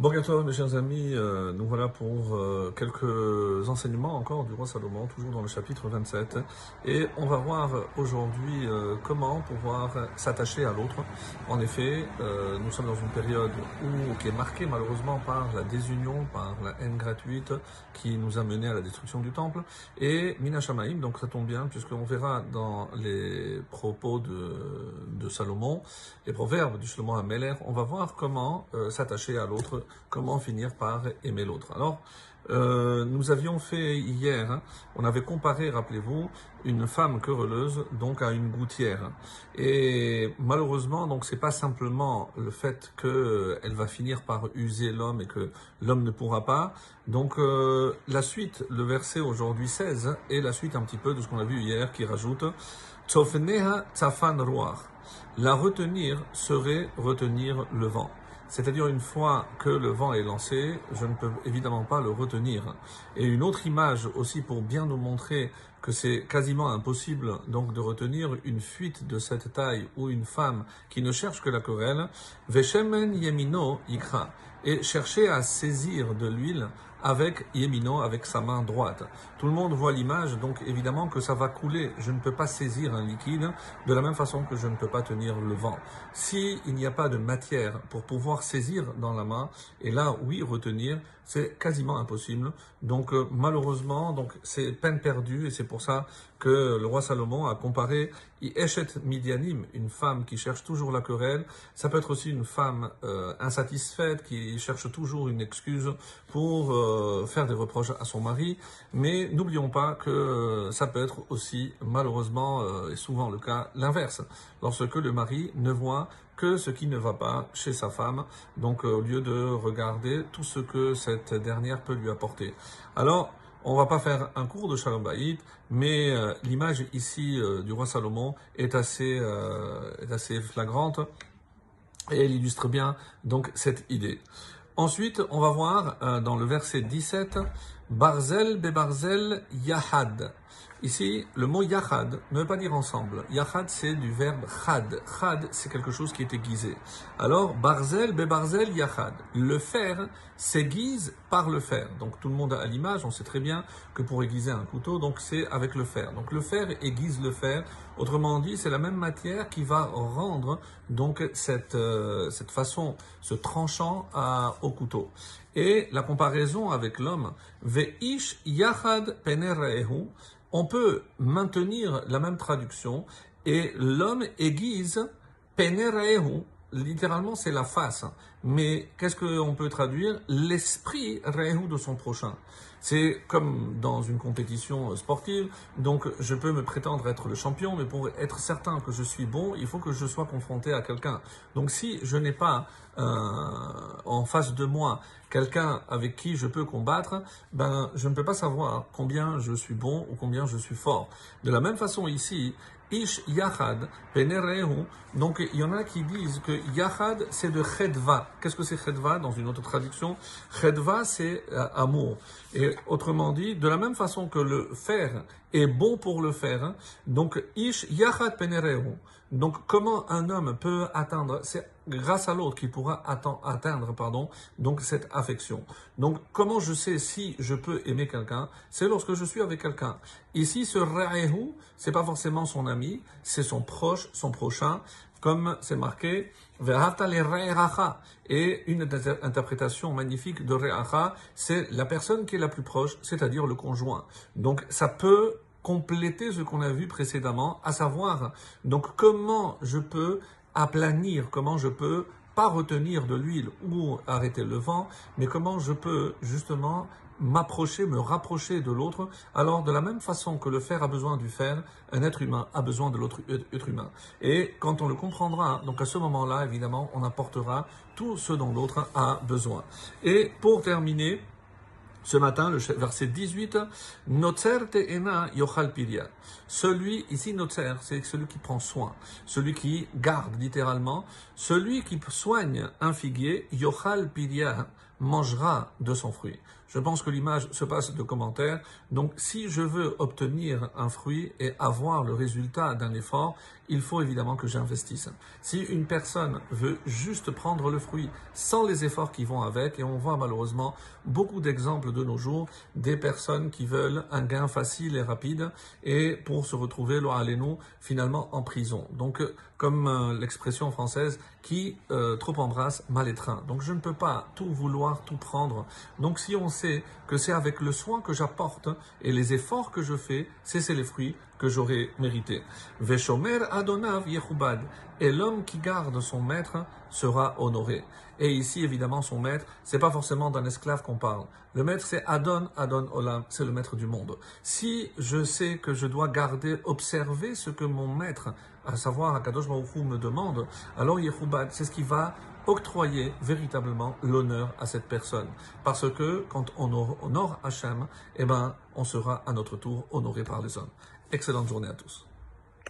Bon gâteau, mes chers amis, euh, nous voilà pour euh, quelques enseignements encore du roi Salomon, toujours dans le chapitre 27. Et on va voir aujourd'hui euh, comment pouvoir s'attacher à l'autre. En effet, nous sommes dans une période qui est marquée malheureusement par la désunion, par la haine gratuite qui nous a mené à la destruction du temple. Et Mina Shamaim, donc ça tombe bien, puisqu'on verra dans les propos de, Salomon, les proverbes du Shlomo Ameler, on va voir comment s'attacher à l'autre comment finir par aimer l'autre. Alors, euh, nous avions fait hier, hein, on avait comparé, rappelez-vous, une femme querelleuse donc à une gouttière. Et malheureusement, donc c'est pas simplement le fait qu'elle va finir par user l'homme et que l'homme ne pourra pas. Donc euh, la suite, le verset aujourd'hui 16, est la suite un petit peu de ce qu'on a vu hier qui rajoute Tsofneha tsafan La retenir serait retenir le vent. C'est-à-dire une fois que le vent est lancé, je ne peux évidemment pas le retenir. Et une autre image aussi pour bien nous montrer que c'est quasiment impossible donc de retenir une fuite de cette taille ou une femme qui ne cherche que la querelle, Veshemen Yemino Ikra, et chercher à saisir de l'huile avec Yemino, avec sa main droite. Tout le monde voit l'image, donc évidemment que ça va couler. Je ne peux pas saisir un liquide de la même façon que je ne peux pas tenir le vent. S'il n'y a pas de matière pour pouvoir saisir dans la main, et là, oui, retenir, c'est quasiment impossible. Donc euh, malheureusement, donc c'est peine perdue, et c'est pour ça que le roi Salomon a comparé Eshet Midianim, une femme qui cherche toujours la querelle. Ça peut être aussi une femme euh, insatisfaite qui cherche toujours une excuse pour euh, faire des reproches à son mari. Mais n'oublions pas que euh, ça peut être aussi malheureusement et souvent le cas l'inverse, lorsque le mari ne voit que ce qui ne va pas chez sa femme, donc au lieu de regarder tout ce que cette dernière peut lui apporter. Alors, on va pas faire un cours de Shalom Bayit, mais euh, l'image ici euh, du roi Salomon est assez, euh, est assez flagrante et elle illustre bien donc cette idée. Ensuite, on va voir dans le verset 17, Barzel be Barzel Yahad. Ici, le mot yachad ne veut pas dire ensemble. Yachad, c'est du verbe chad. Chad, c'est quelque chose qui est aiguisé. Alors, barzel, be barzel, yachad. Le fer s'aiguise par le fer. Donc, tout le monde a l'image. On sait très bien que pour aiguiser un couteau, donc c'est avec le fer. Donc, le fer aiguise le fer. Autrement dit, c'est la même matière qui va rendre donc cette, euh, cette façon, ce tranchant au couteau. Et la comparaison avec l'homme, yachad on peut maintenir la même traduction. Et l'homme aiguise penerehu, littéralement c'est la face. Mais qu'est-ce qu'on peut traduire? L'esprit rehu de son prochain. C'est comme dans une compétition sportive, donc je peux me prétendre être le champion, mais pour être certain que je suis bon, il faut que je sois confronté à quelqu'un. Donc si je n'ai pas euh, en face de moi quelqu'un avec qui je peux combattre, ben je ne peux pas savoir combien je suis bon ou combien je suis fort. De la même façon ici, Ish Penerehu. Donc, il y en a qui disent que Yachad, c'est de Chedva. Qu'est-ce que c'est Chedva dans une autre traduction? Chedva, c'est euh, amour. Et autrement dit, de la même façon que le fer est bon pour le fer, hein, donc Ish Yachad Penerehu. Donc, comment un homme peut atteindre, c'est grâce à l'autre qu'il pourra atteindre, pardon, donc cette affection. Donc, comment je sais si je peux aimer quelqu'un? C'est lorsque je suis avec quelqu'un. Ici, ce Ra'ehu, c'est pas forcément son ami, c'est son proche, son prochain, comme c'est marqué, et une interprétation magnifique de Re'acha, c'est la personne qui est la plus proche, c'est-à-dire le conjoint. Donc, ça peut compléter ce qu'on a vu précédemment, à savoir donc comment je peux aplanir, comment je peux pas retenir de l'huile ou arrêter le vent, mais comment je peux justement m'approcher, me rapprocher de l'autre. Alors, de la même façon que le fer a besoin du fer, un être humain a besoin de l'autre être humain. Et quand on le comprendra, donc à ce moment-là, évidemment, on apportera tout ce dont l'autre a besoin. Et pour terminer, Ce matin, le verset 18, Notzer ena yochal piria. Celui, ici Notzer, c'est celui qui prend soin, celui qui garde littéralement, celui qui soigne un figuier, yochal piria, mangera de son fruit. Je pense que l'image se passe de commentaires. Donc, si je veux obtenir un fruit et avoir le résultat d'un effort, il faut évidemment que j'investisse. Si une personne veut juste prendre le fruit sans les efforts qui vont avec, et on voit malheureusement beaucoup d'exemples de nos jours, des personnes qui veulent un gain facile et rapide, et pour se retrouver, là, nous, finalement en prison. Donc, comme euh, l'expression française, qui euh, trop embrasse mal étreint. Donc, je ne peux pas tout vouloir, tout prendre. Donc, si on que c'est avec le soin que j'apporte et les efforts que je fais, c'est les fruits que j'aurais mérités. Veshomer Adonav Yehubad. Et l'homme qui garde son maître sera honoré. Et ici, évidemment, son maître, c'est pas forcément d'un esclave qu'on parle. Le maître, c'est Adon, Adon Olam, c'est le maître du monde. Si je sais que je dois garder, observer ce que mon maître, à savoir Akadosh Baruch me demande, alors Yehubad, c'est ce qui va octroyer véritablement l'honneur à cette personne. Parce que quand on honore Hachem, eh ben, on sera à notre tour honoré par les hommes. Excellente journée à tous.